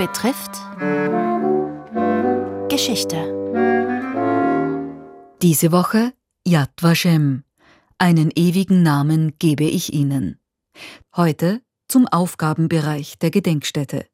betrifft Geschichte. Diese Woche Yad Vashem. Einen ewigen Namen gebe ich Ihnen. Heute zum Aufgabenbereich der Gedenkstätte.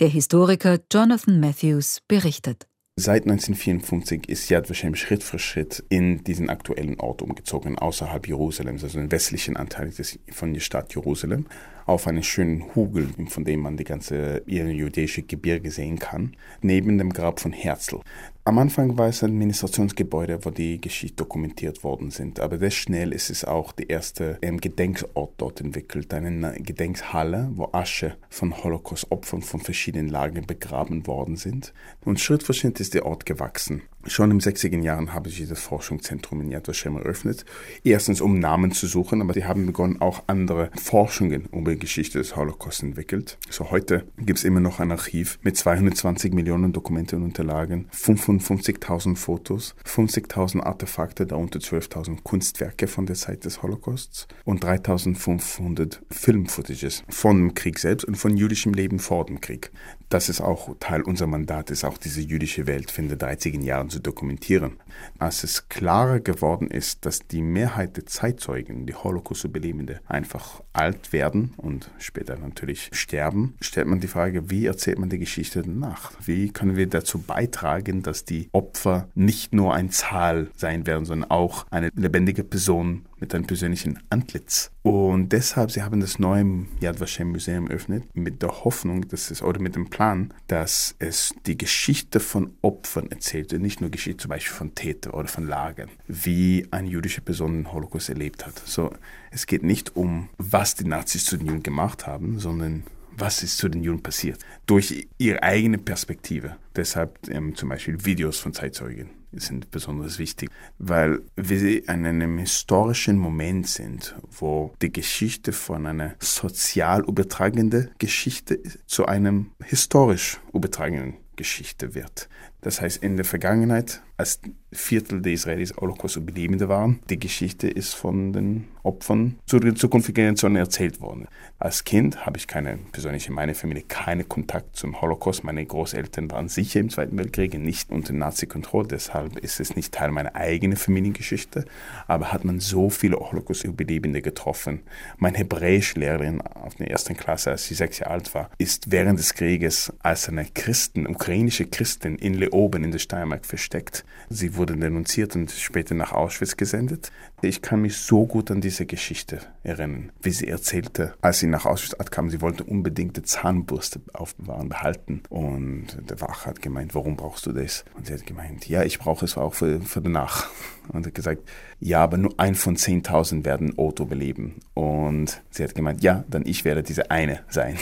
Der Historiker Jonathan Matthews berichtet. Seit 1954 ist Yad Vashem Schritt für Schritt in diesen aktuellen Ort umgezogen, außerhalb Jerusalems, also den westlichen Anteil des, von der Stadt Jerusalem, auf einen schönen Hügel, von dem man die ganze jüdische Gebirge sehen kann, neben dem Grab von Herzl. Am Anfang war es ein Administrationsgebäude, wo die Geschichte dokumentiert worden sind, aber sehr schnell ist es auch der erste ähm, Gedenkort dort entwickelt, eine Gedenkhalle, wo Asche von Holocaust-Opfern von verschiedenen Lagern begraben worden sind. Und Schritt für Schritt ist der Ort gewachsen. Schon im 60er Jahren habe ich das Forschungszentrum in Yad Vashem eröffnet. Erstens, um Namen zu suchen, aber sie haben begonnen, auch andere Forschungen über die Geschichte des Holocaust entwickelt. So heute gibt es immer noch ein Archiv mit 220 Millionen Dokumenten und Unterlagen, 55.000 Fotos, 50.000 Artefakte, darunter 12.000 Kunstwerke von der Zeit des Holocausts und 3.500 Filmfootages von dem Krieg selbst und von jüdischem Leben vor dem Krieg. Das ist auch Teil unserer Mandates, auch diese jüdische Welt in den 30er Jahren zu dokumentieren. Als es klarer geworden ist, dass die Mehrheit der Zeitzeugen, die Holocaust-Überlebende, einfach alt werden und später natürlich sterben, stellt man die Frage, wie erzählt man die Geschichte danach? Wie können wir dazu beitragen, dass die Opfer nicht nur eine Zahl sein werden, sondern auch eine lebendige Person mit einem persönlichen Antlitz. Und deshalb, sie haben das neue Yad Vashem Museum eröffnet mit der Hoffnung, dass es, oder mit dem Plan, dass es die Geschichte von Opfern erzählt und nicht nur Geschichte zum Beispiel von Täter oder von Lagern, wie eine jüdische Person den Holocaust erlebt hat. So, es geht nicht um, was die Nazis zu den Juden gemacht haben, sondern was ist zu den Juden passiert. Durch ihre eigene Perspektive. Deshalb ähm, zum Beispiel Videos von Zeitzeugen sind besonders wichtig, weil wir in einem historischen Moment sind, wo die Geschichte von einer sozial übertragenden Geschichte zu einem historisch übertragenen Geschichte wird. Das heißt, in der Vergangenheit, als Viertel der Israelis Holocaust-Überlebende waren, die Geschichte ist von den Opfern zu den zukünftigen Generationen erzählt worden. Als Kind habe ich keine, persönlich in meiner Familie, keinen Kontakt zum Holocaust. Meine Großeltern waren sicher im Zweiten Weltkrieg, nicht unter Nazi-Kontrolle. Deshalb ist es nicht Teil meiner eigenen Familiengeschichte. Aber hat man so viele Holocaust-Überlebende getroffen. Meine Hebräischlehrerin auf der ersten Klasse, als sie sechs Jahre alt war, ist während des Krieges als eine Christin, ukrainische Christin in Leoben in der Steiermark versteckt. Sie wurde denunziert und später nach Auschwitz gesendet. Ich kann mich so gut an diese Geschichte erinnern, wie sie erzählte, als sie nach Auschwitz kam, sie wollte unbedingt die Zahnbürste aufbewahren, behalten. Und der Wach hat gemeint, warum brauchst du das? Und sie hat gemeint, ja, ich brauche es auch für, für danach. Und hat gesagt, ja, aber nur ein von 10.000 werden Otto beleben. Und sie hat gemeint, ja, dann ich werde diese eine sein.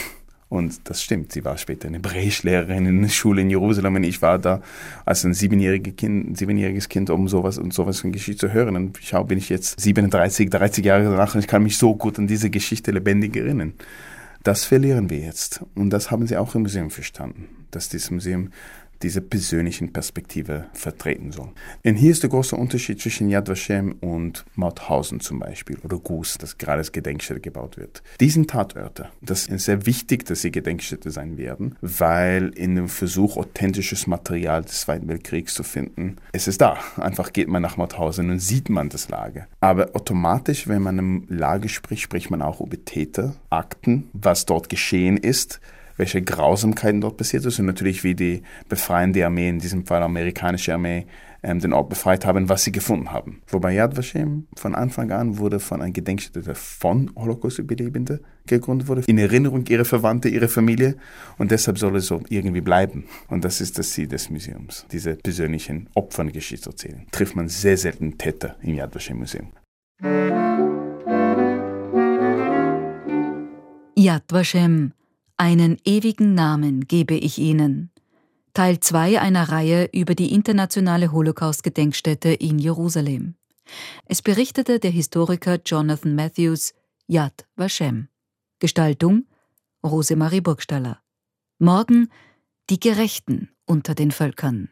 Und das stimmt. Sie war später eine Hebräischlehrerin in der Schule in Jerusalem und ich war da als ein siebenjähriges Kind, siebenjähriges Kind, um sowas und sowas von Geschichte zu hören. Und schau, bin ich jetzt 37, 30 Jahre danach und ich kann mich so gut an diese Geschichte lebendig erinnern. Das verlieren wir jetzt. Und das haben sie auch im Museum verstanden, dass dieses Museum diese persönlichen Perspektive vertreten soll. Denn hier ist der große Unterschied zwischen Yad Vashem und Mauthausen zum Beispiel oder Gus, das gerade als Gedenkstätte gebaut wird. Diesen Tatorte, das ist sehr wichtig, dass sie Gedenkstätte sein werden, weil in dem Versuch, authentisches Material des Zweiten Weltkriegs zu finden, es ist da. Einfach geht man nach Mauthausen und sieht man das Lager. Aber automatisch, wenn man im Lager spricht, spricht man auch über Täter, Akten, was dort geschehen ist, welche Grausamkeiten dort passiert ist und natürlich wie die befreiende Armee, in diesem Fall amerikanische Armee, ähm, den Ort befreit haben, was sie gefunden haben. Wobei Yad Vashem von Anfang an wurde von einer Gedenkstätte von Holocaust-Überlebenden gegründet wurde, in Erinnerung ihrer Verwandte, ihrer Familie und deshalb soll es so irgendwie bleiben. Und das ist das Ziel des Museums, diese persönlichen Opferngeschichte erzählen. Trifft man sehr selten Täter im Yad Vashem Museum. Yad Vashem einen ewigen Namen gebe ich Ihnen. Teil 2 einer Reihe über die internationale Holocaust-Gedenkstätte in Jerusalem. Es berichtete der Historiker Jonathan Matthews Yad Vashem. Gestaltung Rosemarie Burgstaller. Morgen die Gerechten unter den Völkern.